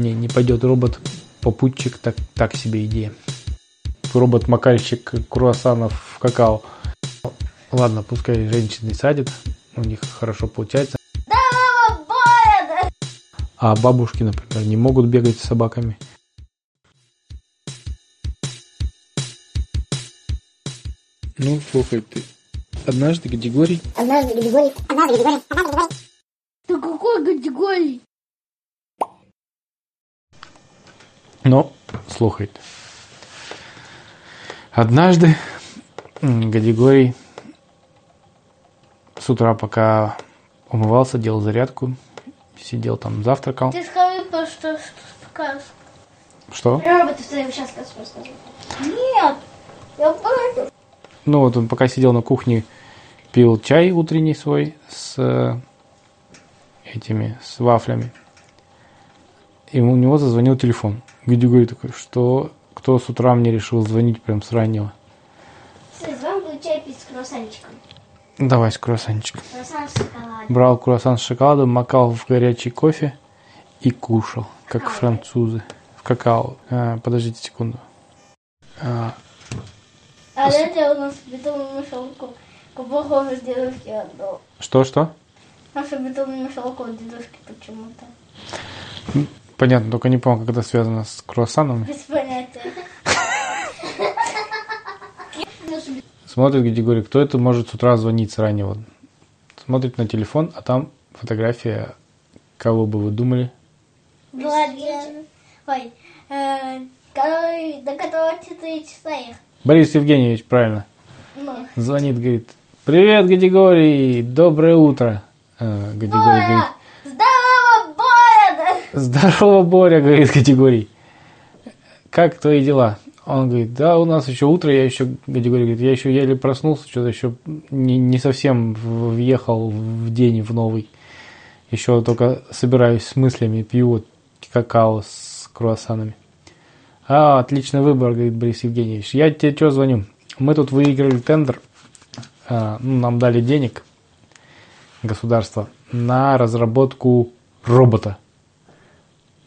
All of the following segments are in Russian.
Не, не пойдет робот-попутчик, так, так себе идея. Робот-макальщик круассанов в какао. Ладно, пускай женщины садят, у них хорошо получается. А бабушки, например, не могут бегать с собаками. Ну, слушай, ты однажды Гадигорий... Однажды Гадигорий... Однажды Гадигорий... Однажды Гадигорий... Ты какой категории? Но, слухайте. Однажды Гадигорий с утра, пока умывался, делал зарядку, сидел там, завтракал. Ты скажи, то, что, что скажешь. Что? Роботы своим сейчас расскажу. Нет, я против. Ну вот он пока сидел на кухне, пил чай утренний свой с э, этими, с вафлями. И у него зазвонил телефон. Гадигорий такой, что кто с утра мне решил звонить прям с раннего? Вам будет чай пить с круассанчиком. Давай с круассанчиком. Круассан с шоколадом. Брал круассан с шоколадом, макал в горячий кофе и кушал, как Какао. французы. В какао. А, подождите секунду. А, А это у нас бетонную мешалку. Похоже с дедушки отдал. что-что? Наша бетонную мешалку от дедушки почему-то. Понятно, только не помню, как это связано с круассанами. Без понятия. Смотрит Григорий, кто это может с утра звонить с раннего. Смотрит на телефон, а там фотография, кого бы вы думали? Владимир. Ой, э, который, до которого 4 часа их. Борис Евгеньевич, правильно. Ну, Звонит, говорит, привет, Гадигорий, доброе утро. Э, Гадигорий говорит! Здорово, Боря, говорит Гадигорий. Как твои дела? Он говорит, да, у нас еще утро, я еще, Гадигорий говорит, я еще еле проснулся, что-то еще не, не совсем въехал в день в новый. Еще только собираюсь с мыслями, пью вот какао с круассанами. А, отличный выбор, говорит Борис Евгеньевич. Я тебе что звоню? Мы тут выиграли тендер, а, ну, нам дали денег, государство, на разработку робота.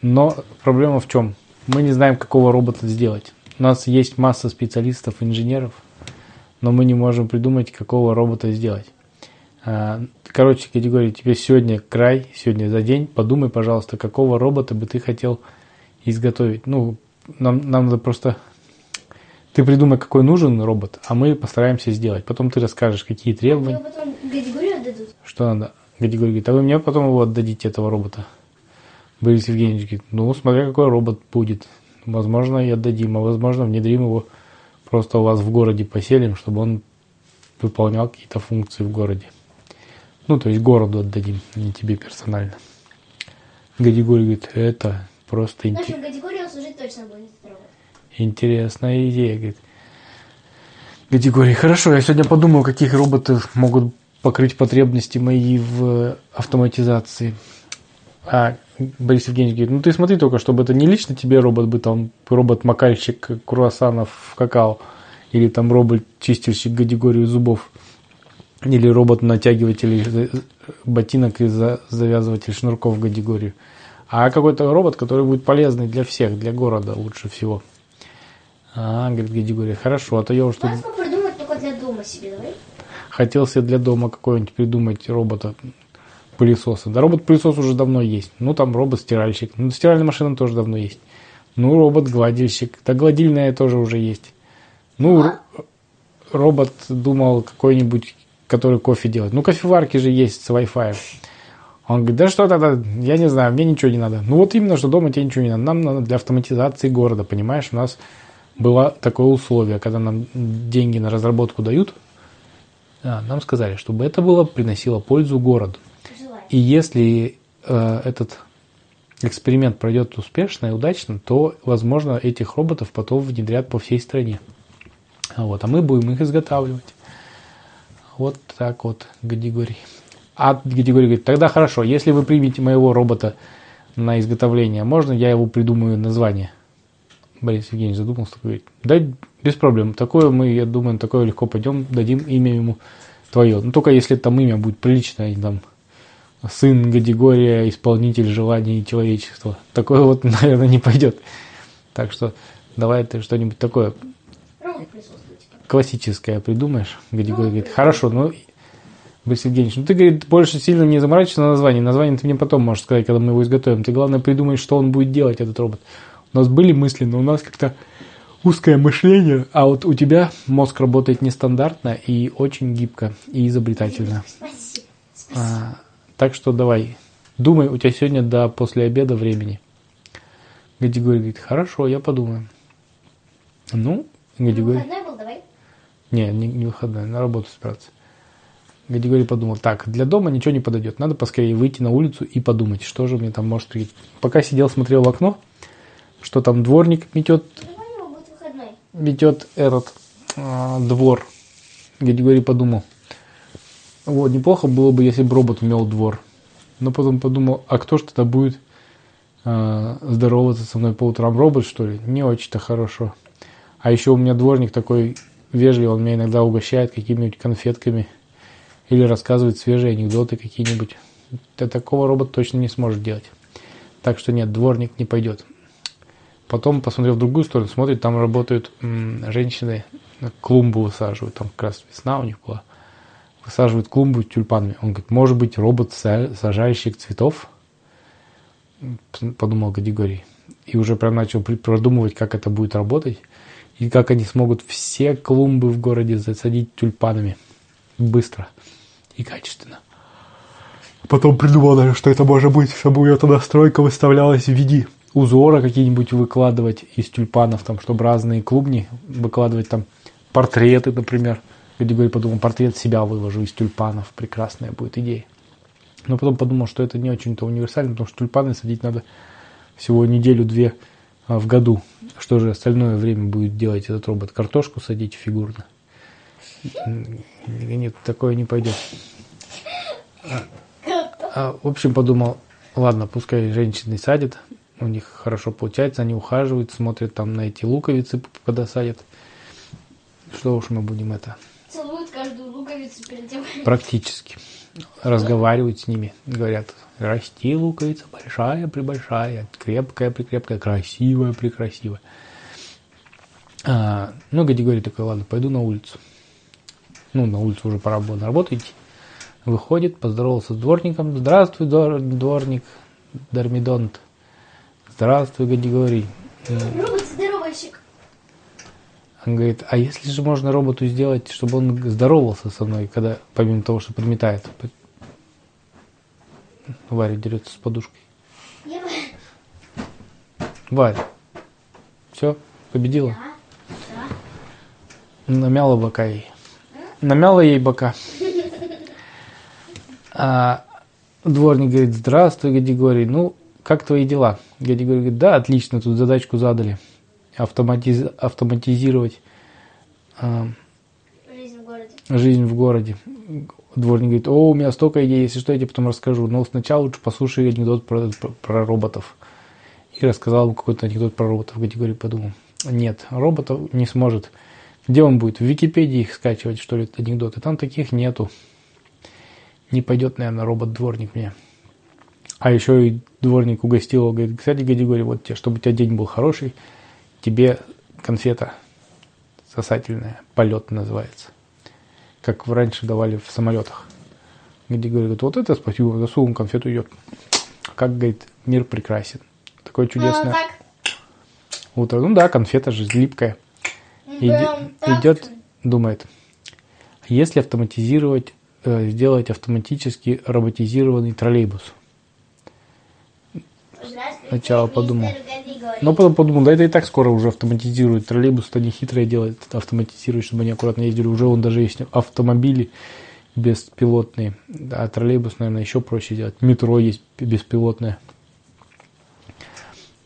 Но проблема в чем? Мы не знаем, какого робота сделать. У нас есть масса специалистов, инженеров, но мы не можем придумать, какого робота сделать. А, Короче, категория, тебе сегодня край, сегодня за день. Подумай, пожалуйста, какого робота бы ты хотел изготовить. Ну, нам, нам надо просто... Ты придумай, какой нужен робот, а мы постараемся сделать. Потом ты расскажешь, какие требования. Потом категорию отдадут. Что надо? Гадигорий говорит, а вы мне потом его отдадите, этого робота? Борис Евгеньевич говорит, ну, смотря какой робот будет. Возможно, и отдадим, а возможно, внедрим его просто у вас в городе поселим, чтобы он выполнял какие-то функции в городе. Ну, то есть городу отдадим, не тебе персонально. Гадигорий говорит, это просто В инте- общем, категорию служить точно будет робот. интересная идея. Говорит. Гадигорий, хорошо, я сегодня подумал, каких роботов могут покрыть потребности мои в автоматизации. А Борис Евгеньевич говорит, ну ты смотри только, чтобы это не лично тебе робот бы там, робот-макальщик круассанов в какао, или там робот-чистильщик Гадигорию зубов, или робот-натягиватель ботинок и за- завязыватель шнурков Гадигорию. А какой-то робот, который будет полезный для всех, для города лучше всего. А, говорит Гадигория, хорошо, а то я уж тут Можно придумать только для дома себе, давай. хотел себе для дома какой-нибудь придумать робота пылесоса. Да робот-пылесос уже давно есть. Ну, там робот-стиральщик. Ну, стиральная машина тоже давно есть. Ну, робот-гладильщик. Да, гладильная тоже уже есть. Ну, р- робот думал какой-нибудь, который кофе делает. Ну, кофеварки же есть с Wi-Fi. Он говорит, да что тогда, я не знаю, мне ничего не надо. Ну, вот именно, что дома тебе ничего не надо. Нам надо для автоматизации города, понимаешь? У нас было такое условие, когда нам деньги на разработку дают, а, нам сказали, чтобы это было приносило пользу городу. И если э, этот эксперимент пройдет успешно и удачно, то, возможно, этих роботов потом внедрят по всей стране. Вот, а мы будем их изготавливать. Вот так вот, Гадигорий. А Гадигорий говорит, тогда хорошо, если вы примете моего робота на изготовление, можно я его придумаю название? Борис Евгеньевич задумался, говорит, да без проблем, такое мы, я думаю, такое легко пойдем, дадим имя ему твое. Ну, только если там имя будет приличное, там сын Гадигория, исполнитель желаний человечества. Такое вот, наверное, не пойдет. Так что давай ты что-нибудь такое классическое придумаешь. Гадигорий говорит, хорошо, ну, Борис Евгеньевич, ну ты, говорит, больше сильно не заморачивайся на название. Название ты мне потом можешь сказать, когда мы его изготовим. Ты, главное, придумай, что он будет делать, этот робот. У нас были мысли, но у нас как-то узкое мышление, а вот у тебя мозг работает нестандартно и очень гибко и изобретательно. Спасибо. Спасибо. А, так что давай, думай, у тебя сегодня до после обеда времени. Гадигорий говорит, хорошо, я подумаю. Ну, Гадигорий... Выходной был, давай. Не, не, не выходной, на работу собираться. Гадигорий подумал, так, для дома ничего не подойдет, надо поскорее выйти на улицу и подумать, что же мне там может прийти. Пока сидел, смотрел в окно, что там дворник метет, метет этот а, двор. Гадигорий подумал, вот, неплохо было бы, если бы робот мел двор. Но потом подумал, а кто ж тогда будет а, здороваться со мной по утрам? Робот, что ли? Не очень-то хорошо. А еще у меня дворник такой вежливый, он меня иногда угощает какими-нибудь конфетками или рассказывает свежие анекдоты какие-нибудь. Да такого робот точно не сможет делать. Так что нет, дворник не пойдет. Потом, посмотрев в другую сторону, смотрит, там работают м, женщины, клумбу высаживают, там как раз весна у них была. Высаживают клумбу тюльпанами. Он говорит, может быть, робот са- сажающих цветов? Подумал Гадигорий. И уже прям начал продумывать, как это будет работать. И как они смогут все клумбы в городе засадить тюльпанами. Быстро и качественно. Потом придумал даже, что это может быть, чтобы у нее тогда стройка выставлялась в виде узора какие-нибудь выкладывать из тюльпанов, там, чтобы разные клубни выкладывать там портреты, например. Гадигорий подумал, портрет себя выложу из тюльпанов. Прекрасная будет идея. Но потом подумал, что это не очень-то универсально, потому что тюльпаны садить надо всего неделю-две а, в году. Что же остальное время будет делать этот робот? Картошку садить фигурно? Нет, такое не пойдет. А, в общем, подумал, ладно, пускай женщины садят, у них хорошо получается, они ухаживают, смотрят там на эти луковицы, когда садят. Что уж мы будем это луковицу тем. практически. Разговаривают с ними, говорят, расти луковица большая, прибольшая, крепкая, прикрепкая, красивая, прекрасивая. А, ну, Гадигорий такой, ладно, пойду на улицу. Ну, на улицу уже пора было на работу идти. Выходит, поздоровался с дворником. Здравствуй, двор- дворник, Дармидонт. Здравствуй, Гадигорий. Робот-здоровальщик. Он говорит, а если же можно роботу сделать, чтобы он здоровался со мной, когда, помимо того, что подметает? Варя дерется с подушкой. Я... Варя, все, победила? Да, да. Намяла бока ей. Намяла ей бока. А дворник говорит, здравствуй, Гадигорий. Ну, как твои дела? Гадигорий говорит, да, отлично, тут задачку задали. Автоматиз- автоматизировать а, Жизнь в городе. жизнь в городе. Дворник говорит, о, у меня столько идей, если что, я тебе потом расскажу. Но сначала лучше послушай анекдот про, про, про роботов. И рассказал ему какой-то анекдот про роботов. Гадигорий подумал, нет, роботов не сможет. Где он будет? В Википедии их скачивать, что ли, анекдоты? Там таких нету. Не пойдет, наверное, робот-дворник мне. А еще и дворник угостил его, говорит, кстати, Гадигорий, вот тебе, чтобы у тебя день был хороший, тебе конфета сосательная, полет называется. Как раньше давали в самолетах. Где говорит, вот это спасибо, засунул конфету идет. Как, говорит, мир прекрасен. Такое Ну, чудесное так. утро. Ну да, конфета же липкая. Иди- Прям так. идет, думает, если автоматизировать, э, сделать автоматически роботизированный троллейбус. Сначала подумал. Но потом подумал, да это и так скоро уже автоматизируют. Троллейбус-то не хитрое делает, автоматизирует, чтобы они аккуратно ездили. Уже он даже есть автомобили беспилотные. А троллейбус, наверное, еще проще делать. Метро есть беспилотное.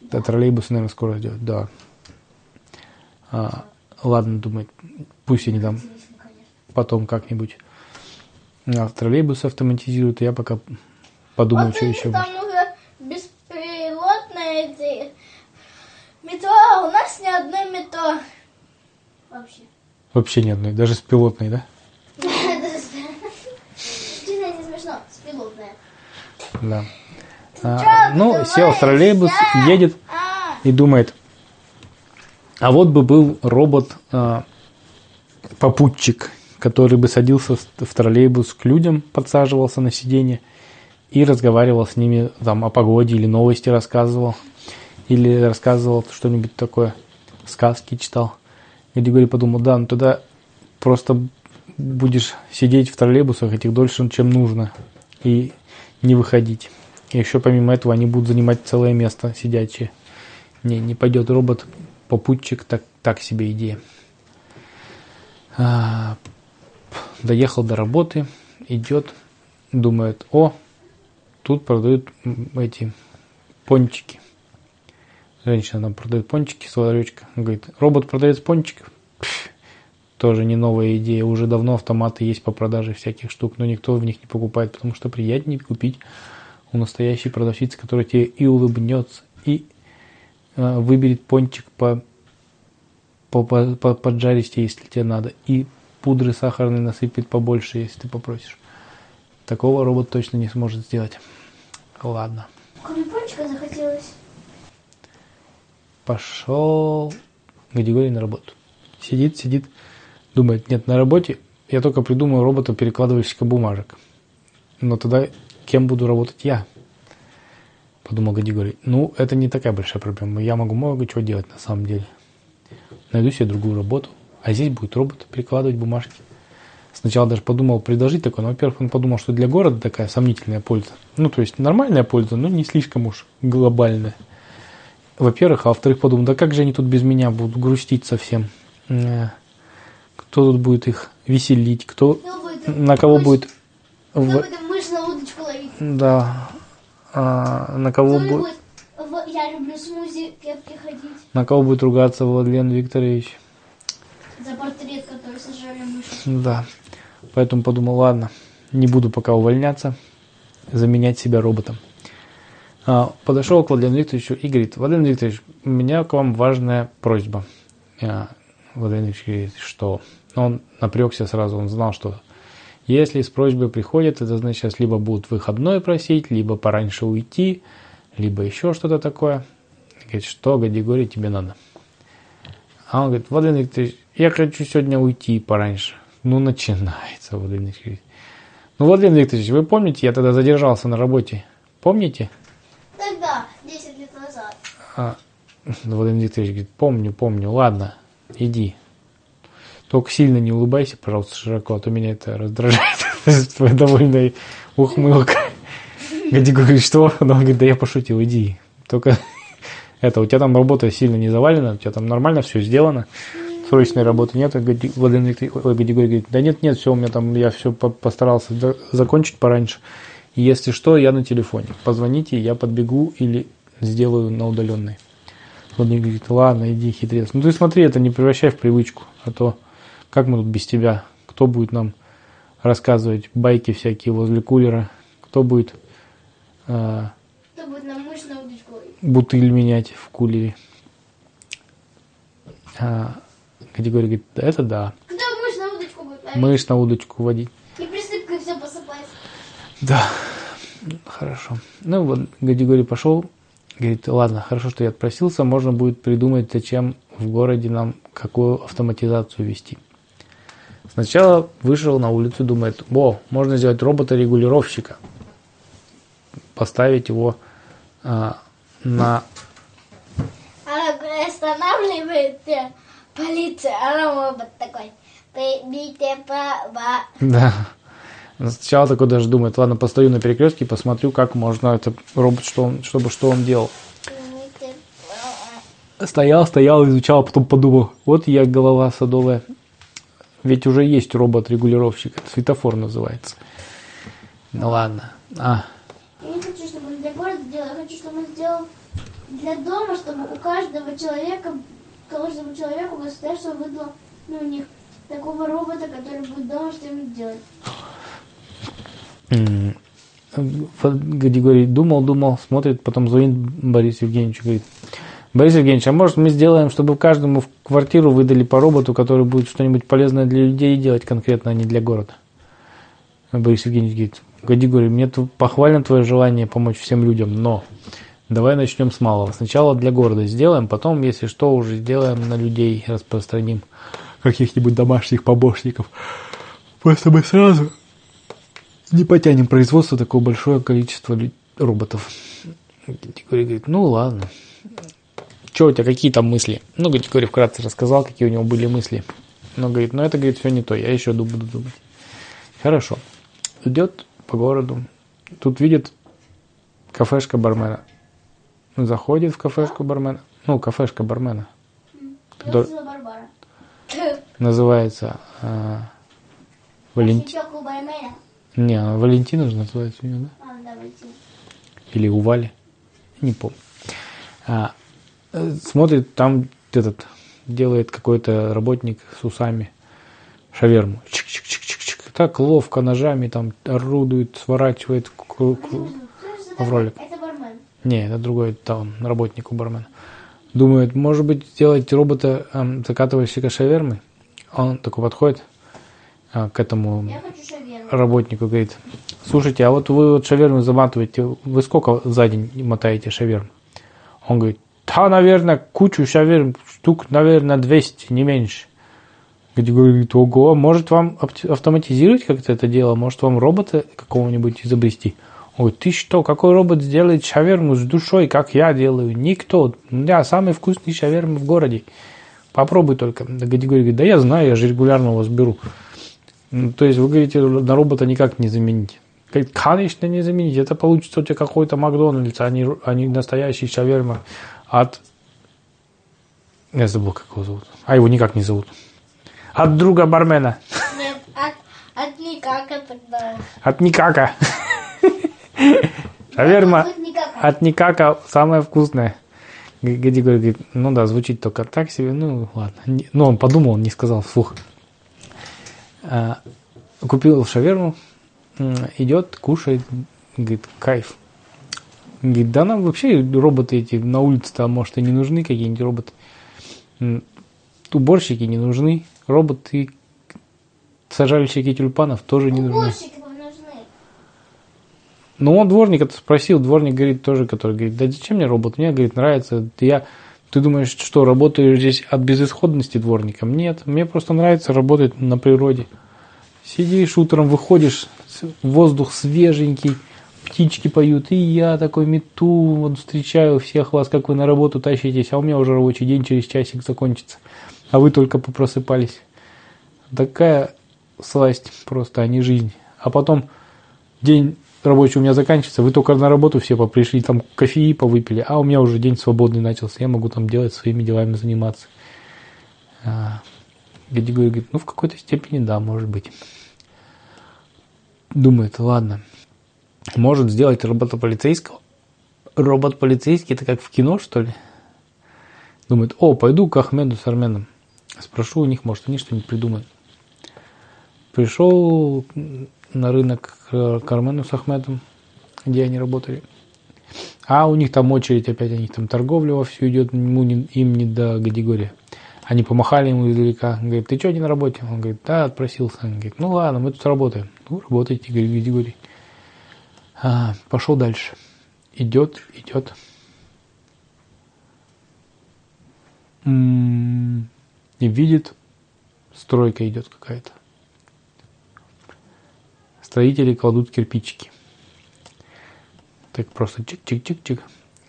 Да, троллейбус, наверное, скоро сделают, да. А, ладно, думает, пусть они там потом как-нибудь а, троллейбус автоматизируют, я пока подумаю, Вот что еще. там уже беспилотные эти у нас ни одной метро. Вообще. Вообще ни одной, даже с пилотной, да? Честно, не смешно, беспилотная. Да. А, ну, сел в троллейбус, едет А, и думает, а вот бы был робот а, попутчик, который бы садился в троллейбус к людям, подсаживался на сиденье и разговаривал с ними там о погоде или новости рассказывал, или рассказывал что-нибудь такое, сказки читал. Григорий подумал, да, ну тогда просто будешь сидеть в троллейбусах этих дольше, чем нужно, и не выходить. И еще помимо этого они будут занимать целое место сидячие. Не, не пойдет робот, попутчик, так, так себе идея. А, доехал до работы, идет, думает, о, тут продают эти пончики. Женщина там продает пончики с ларечка. Говорит, робот продает пончиков. Тоже не новая идея. Уже давно автоматы есть по продаже всяких штук, но никто в них не покупает, потому что приятнее купить у настоящей продавщицы, которая тебе и улыбнется, и э, выберет пончик по, по, по, по- поджаристее, если тебе надо, и пудры сахарной насыпет побольше, если ты попросишь. Такого робот точно не сможет сделать. Ладно. Кроме пончика захотелось. Пошел Гадигорий на работу. Сидит, сидит, думает, нет, на работе я только придумаю робота перекладывальщика бумажек. Но тогда кем буду работать я? Подумал Гадигорий. Ну, это не такая большая проблема. Я могу много чего делать на самом деле. Найду себе другую работу. А здесь будет робот перекладывать бумажки. Сначала даже подумал предложить такое, но, во-первых, он подумал, что для города такая сомнительная польза. Ну, то есть нормальная польза, но не слишком уж глобальная. Во-первых, а во-вторых, подумал, да как же они тут без меня будут грустить совсем? Э, Кто тут будет их веселить? Кто, на кого мышь- будет... Кто в- будет мышь на удочку ловить? Да. А, на кого будет... будет в «Я люблю смузи» кепки ходить? На кого будет ругаться Владлен Викторович? За портрет, который сожрали мыши. Да. Поэтому подумал, ладно, не буду пока увольняться, заменять себя роботом. А, подошел к Владлену Викторовичу и говорит, Владлен Викторович, у меня к вам важная просьба. Владлен Викторович говорит, что? Он напрягся сразу, он знал, что если с просьбой приходят, это значит, сейчас либо будут выходной просить, либо пораньше уйти, либо еще что-то такое. Говорит, что, Гадигорий, тебе надо? А он говорит, Владимир Викторович, я хочу сегодня уйти пораньше. Ну, начинается, Владимир Викторович. Ну, Владимир Викторович, вы помните, я тогда задержался на работе? Помните? А, Владимир Викторович говорит, помню, помню, ладно, иди. Только сильно не улыбайся, пожалуйста, широко, а то меня это раздражает. Твоя довольная ухмылка. Гади говорит, что? Он говорит, да я пошутил, иди. Только это, у тебя там работа сильно не завалена, у тебя там нормально все сделано. Срочной работы нет. А Владимир Викторович, говорит, да нет, нет, все, у меня там, я все постарался за- закончить пораньше. Если что, я на телефоне. Позвоните, я подбегу или сделаю на удаленной. Владимир говорит, ладно, иди, хитрец. Ну ты смотри, это не превращай в привычку, а то как мы тут без тебя? Кто будет нам рассказывать байки всякие возле кулера? Кто будет э, Кто будет на мышь на удочку бутыль менять в кулере? А, Категория говорит, «Да, это да. Кто мышь на удочку будет ловить? Мышь на удочку водить. И присыпкой все посыпать. Да, хорошо. Ну вот, Гадигорий пошел, говорит, ладно, хорошо, что я отпросился, можно будет придумать, зачем в городе нам какую автоматизацию вести. Сначала вышел на улицу, думает, о, можно сделать робота-регулировщика, поставить его а, на... Она останавливает полиция, а робот такой. Примите права. Да. Сначала такой даже думает, ладно, постою на перекрестке и посмотрю, как можно это робот, что он, чтобы что он делал. Стоял, стоял, изучал, а потом подумал, вот я голова садовая. Ведь уже есть робот-регулировщик, светофор называется. Ну ладно. А, Я не хочу, чтобы он для города сделал, я хочу, чтобы он сделал для дома, чтобы у каждого человека, каждому человеку государство выдало ну, у них такого робота, который будет дома что-нибудь делать. М, Гадигорий думал, думал, смотрит, потом звонит Борис Евгеньевич и говорит, Борис Евгеньевич, а может мы сделаем, чтобы каждому в квартиру выдали по роботу, который будет что-нибудь полезное для людей делать конкретно, а не для города? Борис Евгеньевич говорит, Гадигорий, мне похвально твое желание помочь всем людям, но давай начнем с малого. Сначала для города сделаем, потом, если что, уже сделаем на людей, распространим каких-нибудь домашних помощников. Просто мы сразу не потянем производство такое большое количество лю- роботов. Гадигорий говорит, ну ладно. Че у тебя, какие там мысли? Ну, Гадигорий вкратце рассказал, какие у него были мысли. Но говорит, ну это, говорит, все не то, я еще ду- буду думать. Хорошо. Идет по городу. Тут видит кафешка бармена. Заходит в кафешку бармена. Ну, кафешка бармена. Который называется а, Валентин. Не, она Валентина же называется у нее, да? А, да, Валентин. Или у Вали. Не помню. А, э, смотрит, там этот делает какой-то работник с усами шаверму. Чик-чик-чик-чик-чик. Так ловко ножами там орудует, сворачивает. В ролик. Это бармен. Не, это другой, он, работник у бармена. Думает, может быть, сделать робота эм, закатывающего шавермы. Он такой подходит а, к этому Я хочу. Работнику, говорит, слушайте, а вот вы вот шаверму заматываете, вы сколько за день мотаете шаверм? Он говорит, да, наверное, кучу шаверм, штук, наверное, 200, не меньше. Где говорит, ого, может вам автоматизировать как-то это дело, может вам робота какого-нибудь изобрести? Он говорит, ты что, какой робот сделает шаверму с душой, как я делаю? Никто. У меня самый вкусный шавермы в городе. Попробуй только. Гадигорий говорит, да я знаю, я же регулярно вас беру. Ну, То есть вы говорите, на робота никак не заменить. Говорит, конечно, не заменить. Это получится у тебя какой-то Макдональдс, а не, а не настоящий шаверма от... Я забыл, как его зовут. А его никак не зовут. От друга бармена. Нет, от, от никака тогда. От никака. Шаверма от никака самая вкусная. Г- Гадигорий говорит, ну да, звучит только так себе, ну ладно. Не- Ну, он подумал, не сказал вслух. А, Купил шаверму, идет, кушает, говорит, кайф. Говорит, да нам вообще роботы эти на улице-то, может, и не нужны какие-нибудь роботы. Уборщики не нужны, роботы, сажальщики тюльпанов тоже не нужны. Уборщики вам нужны. Ну, он дворник это спросил, дворник говорит тоже, который говорит, да зачем мне робот? Мне, говорит, нравится. Я, ты думаешь, что работаю здесь от безысходности дворником? Нет, мне просто нравится работать на природе. Сидишь утром, выходишь, воздух свеженький, птички поют, и я такой мету, вот встречаю всех вас, как вы на работу тащитесь, а у меня уже рабочий день через часик закончится, а вы только попросыпались. Такая сласть просто, а не жизнь. А потом день рабочий у меня заканчивается, вы только на работу все попришли, там кофеи повыпили, а у меня уже день свободный начался, я могу там делать своими делами заниматься. А, Гадигорий говорит, ну в какой-то степени да, может быть. Думает, ладно, может сделать робота полицейского. Робот полицейский, это как в кино, что ли? Думает, о, пойду к Ахмеду с Арменом. Спрошу у них, может, они что-нибудь придумают. Пришел на рынок к к Армену с Ахмедом, где они работали. А у них там очередь опять, у них там торговля вовсю идет, ему не- им не до Гадигория. Они помахали ему издалека. Он говорит, ты что, не на работе? Он говорит, да, отпросился. Он говорит, ну ладно, мы тут работаем. Ну, работайте, говорит Гадигорий. А, пошел дальше. Идет, идет. М, И видит, стройка идет какая-то. Строители кладут кирпичики. Так просто чик-чик-чик-чик.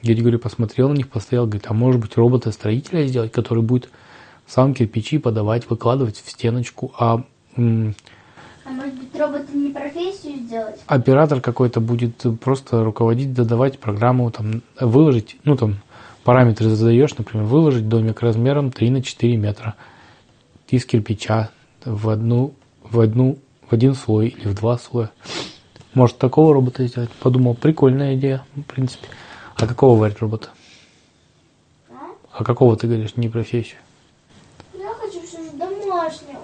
Григорий посмотрел на них, постоял, говорит, а может быть робота-строителя сделать, который будет сам кирпичи подавать, выкладывать в стеночку, а м, А может быть, роботы не профессию сделать? оператор какой-то будет просто руководить, задавать программу, там, выложить, ну, там, параметры задаешь, например, выложить домик размером 3 на 4 метра из кирпича в одну, в одну, в один слой или в два слоя. Может, такого робота сделать? Подумал, прикольная идея, в принципе. А какого варить робота? А? А какого ты говоришь, не профессию? Я хочу все же домашнего.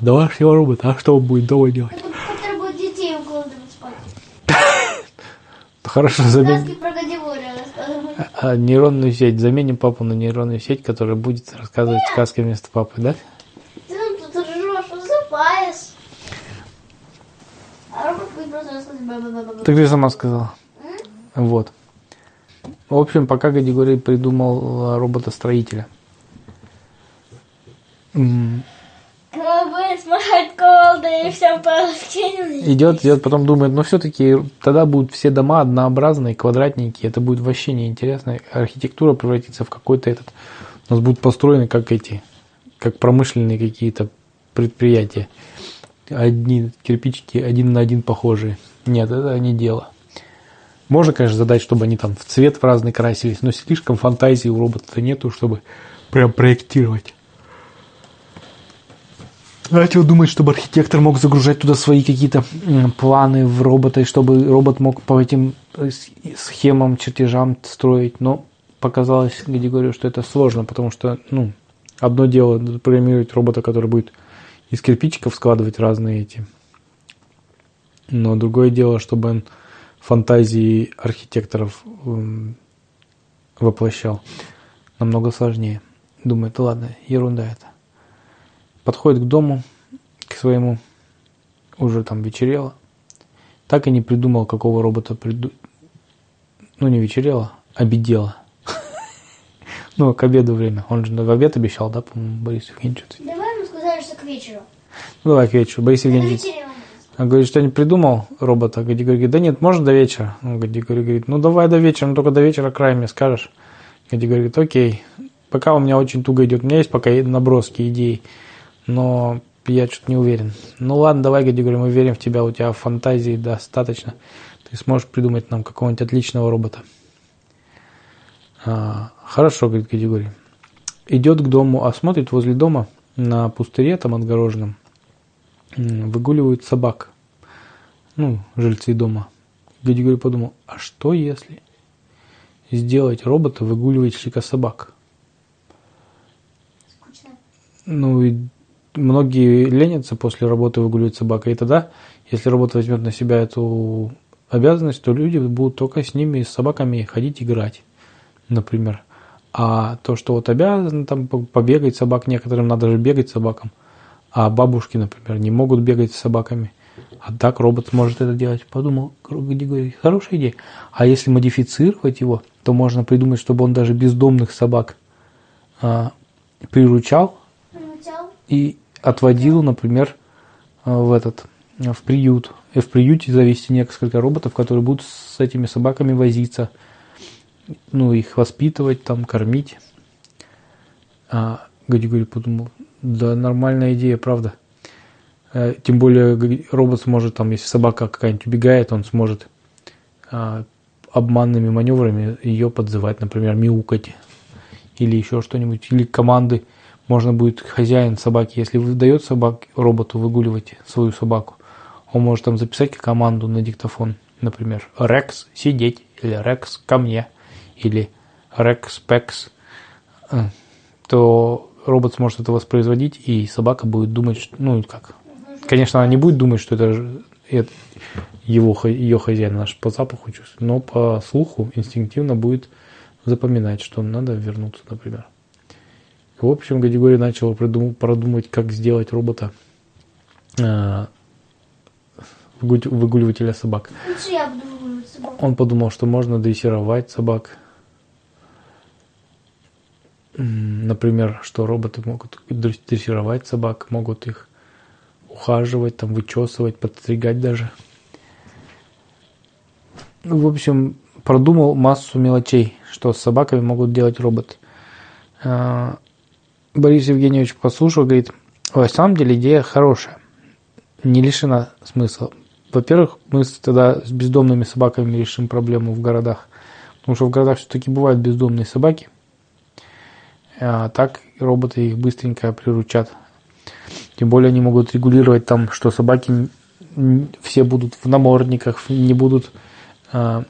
Домашнего робота, а что он будет дома делать? Это который будет детей укладывать спать. Хорошо, заменим. Рассказывать. А, нейронную сеть. Заменим папу на нейронную сеть, которая будет рассказывать сказки вместо папы, да? Ты ну тут ржешь, усыпаешь. А робот бла-бла-бла-бла. Так ты сама сказала. Вот. В общем, пока Гадигорий придумал э, робота-строителя. Идет, идет, потом думает, ну все-таки тогда будут все дома однообразные, квадратненькие, это будет вообще неинтересно. Архитектура превратится в какой-то этот... У нас будут построены как эти, как промышленные какие-то предприятия. Одни кирпичики один на один похожие. Нет, это не дело. Можно, конечно, задать, чтобы они там в цвет в разный красились, но слишком фантазии у робота нету, чтобы прям проектировать. Вот думает, чтобы архитектор мог загружать туда свои какие-то планы в робота, и чтобы робот мог по этим э, схемам, чертежам строить. Но показалось Григорию, что это сложно, потому что, ну, одно дело программировать робота, который будет из кирпичиков складывать разные эти. Но другое дело, чтобы он фантазии архитекторов м, воплощал. Намного сложнее. Думает, ладно, ерунда это подходит к дому, к своему, уже там вечерело. Так и не придумал, какого робота приду... Ну, не вечерело, обедело. Ну, к обеду время. Он же в обед обещал, да, по-моему, Борис Евгеньевич? Давай мы сказали, что к вечеру. Ну, давай к вечеру. Борис Евгеньевич он говорит, что не придумал робота. Гади говорит, да нет, можно до вечера. Он Гади говорит, ну давай до вечера, но только до вечера край мне скажешь. Гади говорит, окей, пока у меня очень туго идет, у меня есть пока наброски, идей, но я что-то не уверен. Ну ладно, давай, Гади говорит, мы верим в тебя, у тебя фантазии достаточно. Ты сможешь придумать нам какого-нибудь отличного робота. А, хорошо, говорит Гадигорий. Идет к дому, а смотрит возле дома на пустыре там отгороженном выгуливают собак. Ну, жильцы дома. Гадигорий подумал, а что если сделать робота выгуливающего собак? Ну, и многие ленятся после работы выгуливать собак. И тогда, если робот возьмет на себя эту обязанность, то люди будут только с ними, с собаками ходить играть, например. А то, что вот обязан там по- побегать собак, некоторым надо же бегать собакам, а бабушки, например, не могут бегать с собаками. А так робот сможет это делать. Подумал, Григорий, хорошая идея. А если модифицировать его, то можно придумать, чтобы он даже бездомных собак а, приручал Прилетел. и отводил, например, э, в этот э, в приют. И в приюте завести несколько роботов, которые будут с этими собаками возиться, ну, их воспитывать, там, кормить. А Гадигорий подумал, да, нормальная идея, правда. Э, Тем более робот сможет, там, если собака какая-нибудь убегает, он сможет а, обманными маневрами ее подзывать, например, мяукать или еще что-нибудь, или команды. Можно будет хозяин собаки, если выдает собак, роботу выгуливать свою собаку, он может там записать команду на диктофон, например, Рекс сидеть, или Рекс ко мне, или Рекс Пекс, Э, то робот сможет это воспроизводить, и собака будет думать, что, ну как, конечно, она не будет думать, что это, это его, ее хозяин, наш по запаху чувствует, но по слуху инстинктивно будет запоминать, что надо вернуться, например. В общем, Гадигорий начал продумывать, как сделать робота э, выгу- выгуливателя собак. Он подумал, что можно дрессировать собак. Например, что роботы могут дресс- дрессировать собак, могут их ухаживать, там, вычесывать, подстригать даже. В общем, продумал массу мелочей, что с собаками могут делать роботы. А, Борис Евгеньевич послушал, говорит, «Ой, на самом деле идея хорошая, не лишена смысла. Во-первых, мы тогда с бездомными собаками решим проблему в городах, потому что в городах все-таки бывают бездомные собаки, а так роботы их быстренько приручат. Тем более они могут регулировать там, что собаки все будут в намордниках, не будут а,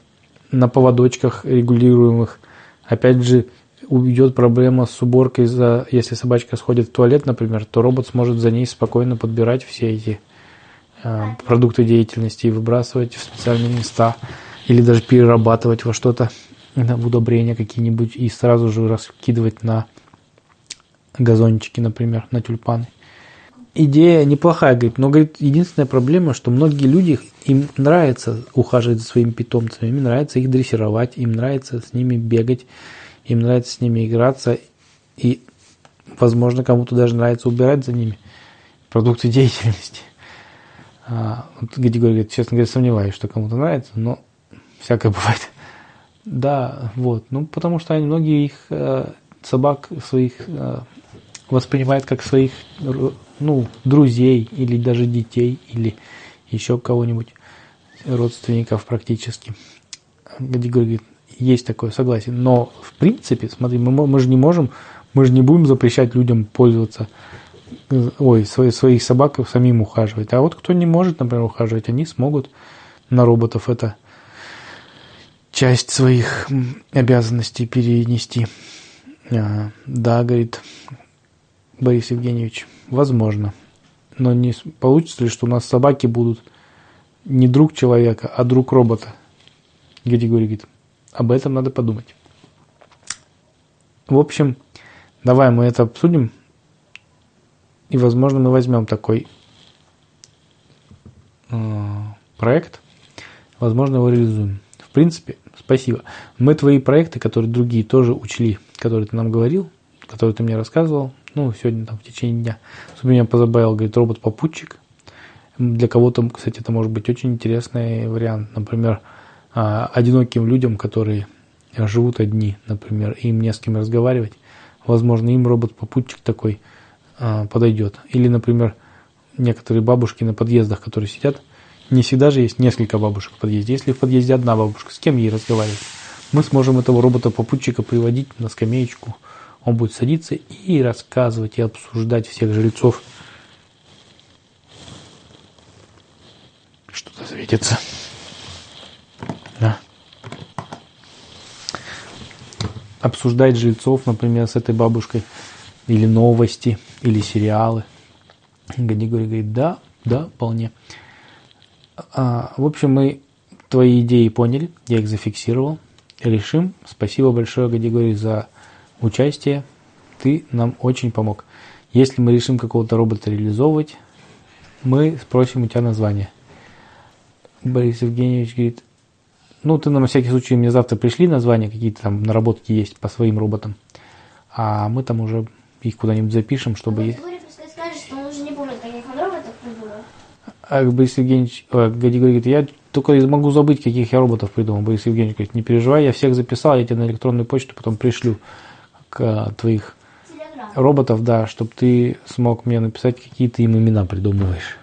на поводочках регулируемых. Опять же, уйдет проблема с уборкой, за, если собачка сходит в туалет, например, то робот сможет за ней спокойно подбирать все эти а, продукты деятельности и выбрасывать в специальные места или даже перерабатывать во что-то, в удобрения какие-нибудь и сразу же раскидывать на газончики, например, на тюльпаны. идея неплохая, говорит, но, говорит, единственная проблема, что многие люди, им нравится ухаживать за своими питомцами, им нравится их дрессировать, им нравится с ними бегать, им нравится с ними играться, и, возможно, кому-то даже нравится убирать за ними продукты деятельности. А, вот Григорий говорит, честно говоря, сомневаюсь, что кому-то нравится, но всякое бывает. Да, вот, ну, потому что они, многие их э, собак своих э, воспринимают как своих, ну, друзей или даже детей или еще кого-нибудь, родственников практически. Григорий говорит, есть такое согласие, но в принципе, смотри, мы, мы же не можем, мы же не будем запрещать людям пользоваться ой, свои, своих собак самим ухаживать. А вот кто не может, например, ухаживать, они смогут на роботов это часть своих обязанностей перенести. А, да, говорит Борис Евгеньевич, возможно. Но не получится ли, что у нас собаки будут не друг человека, а друг робота? Григорий говорит, об этом надо подумать. В общем, давай мы это обсудим и, возможно, мы возьмем такой э, проект, возможно, его реализуем. В принципе, спасибо. Мы твои проекты, которые другие тоже учли, которые ты нам говорил, которые ты мне рассказывал, ну, сегодня там в течение дня. Особенно меня позабавил, говорит, робот-попутчик. Для кого-то, кстати, это может быть очень интересный вариант. Например, э, одиноким людям, которые живут одни, например, им не с кем разговаривать. Возможно, им робот-попутчик такой – а, подойдет. Или, например, некоторые бабушки на подъездах, которые сидят, не всегда же есть несколько бабушек в подъезде. Если в подъезде одна бабушка, с кем ей разговаривать? Мы сможем этого робота-попутчика приводить на скамеечку. Он будет садиться и рассказывать, и обсуждать всех жильцов. Что-то светится. Да. Обсуждать жильцов, например, с этой бабушкой – или новости, или сериалы. Гадигорий говорит, да, да, вполне. А, в общем, мы твои идеи поняли, я их зафиксировал. Решим. Спасибо большое, Гадигорий, за участие. Ты нам очень помог. Если мы решим какого-то робота реализовывать, мы спросим у тебя название. Борис Евгеньевич говорит, ну, ты на всякий случай мне завтра пришли названия, какие-то там наработки есть по своим роботам, а мы там уже их куда-нибудь запишем, чтобы... Ну, Григорий скажет, что он уже не помнит, каких он роботов придумал. А Борис Евгеньевич, э, говорит, я только могу забыть, каких я роботов придумал. Борис Евгеньевич говорит, не переживай, я всех записал, я тебе на электронную почту потом пришлю к э, твоих Телеграм. роботов, да, чтобы ты смог мне написать, какие ты им имена придумываешь.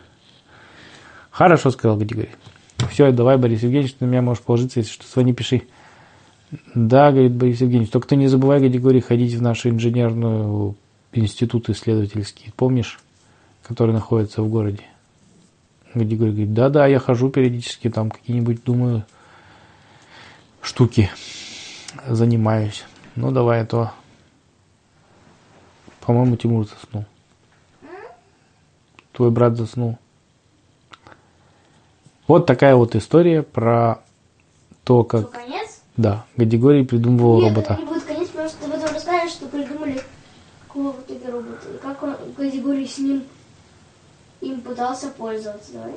Хорошо, сказал Гади Все, давай, Борис Евгеньевич, ты на меня можешь положиться, если что, звони, пиши. Да, говорит Борис Евгеньевич, только ты не забывай, Гади ходить в нашу инженерную институт исследовательский, помнишь, который находится в городе? Где говорит, да-да, я хожу периодически, там какие-нибудь, думаю, штуки занимаюсь. Ну, давай, а то, по-моему, Тимур заснул. Твой брат заснул. Вот такая вот история про то, как... Что, конец? Да, Гадигорий придумывал Нет, робота. это не будет конец, потому что ты потом расскажешь, что придумали какого в итоге робота. И как он, Гадигорий с ним им пытался пользоваться. Давай.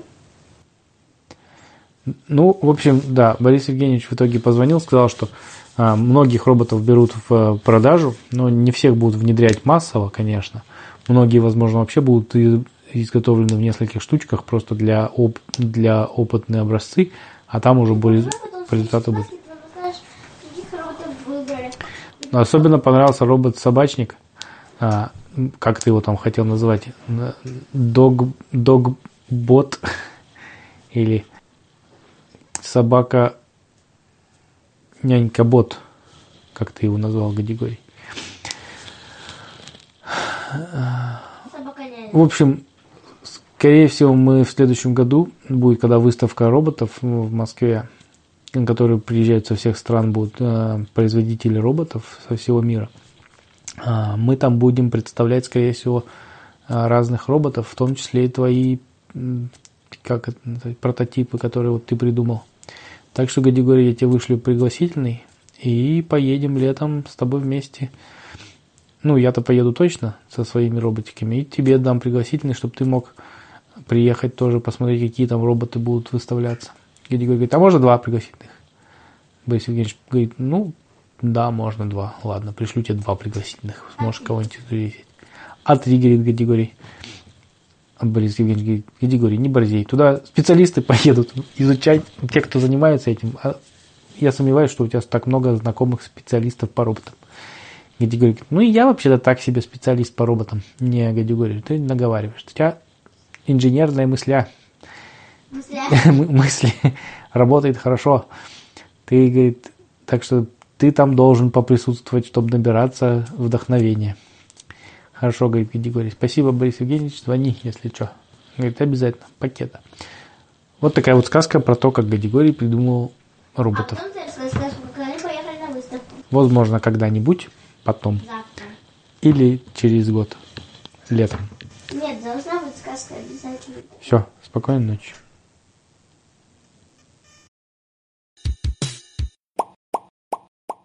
Ну, в общем, да, Борис Евгеньевич в итоге позвонил, сказал, что а, многих роботов берут в а, продажу, но не всех будут внедрять массово, конечно. Многие, возможно, вообще будут изготовлены в нескольких штучках просто для, оп- для опытные образцы, а там уже более потом в результаты будут. Но особенно понравился робот-собачник, а, как ты его там хотел называть, дог, догбот или собака нянька-бот, как ты его назвал, Гадигорий. В общем, скорее всего, мы в следующем году, будет когда выставка роботов в Москве, на которую приезжают со всех стран будут э, производители роботов со всего мира. А, Мы там будем представлять, скорее всего, э, разных роботов, в том числе и твои как это прототипы, которые вот ты придумал. Так что, Гадигорий, я тебе вышлю пригласительный, и поедем летом с тобой вместе ну, я-то поеду точно со своими роботиками, и тебе дам пригласительный, чтобы ты мог приехать тоже, посмотреть, какие там роботы будут выставляться. Григорий говорит, а можно два пригласительных? Борис Евгеньевич говорит, ну, да, можно два. Ладно, пришлю тебе два пригласительных. Сможешь кого-нибудь встретить. А три, говорит Григорий. А Борис Евгеньевич говорит, Григорий, не борзей. Туда специалисты поедут изучать, те, кто занимается этим. А я сомневаюсь, что у тебя так много знакомых специалистов по роботам. Григорий говорит, ну и я вообще-то так себе специалист по роботам. Не, Григорий, ты наговариваешь. У тебя инженерная мысля, Мысля. мысли работает хорошо. Ты, говорит, так что ты там должен поприсутствовать, чтобы набираться вдохновения. Хорошо, говорит Григорий. Спасибо, Борис Евгеньевич, звони, если что. Говорит, обязательно, пакета. Вот такая вот сказка про то, как Григорий придумал А роботов. выставку. Возможно, когда-нибудь, потом. Завтра. Или через год, летом. Нет, должна быть сказка обязательно. Все, спокойной ночи.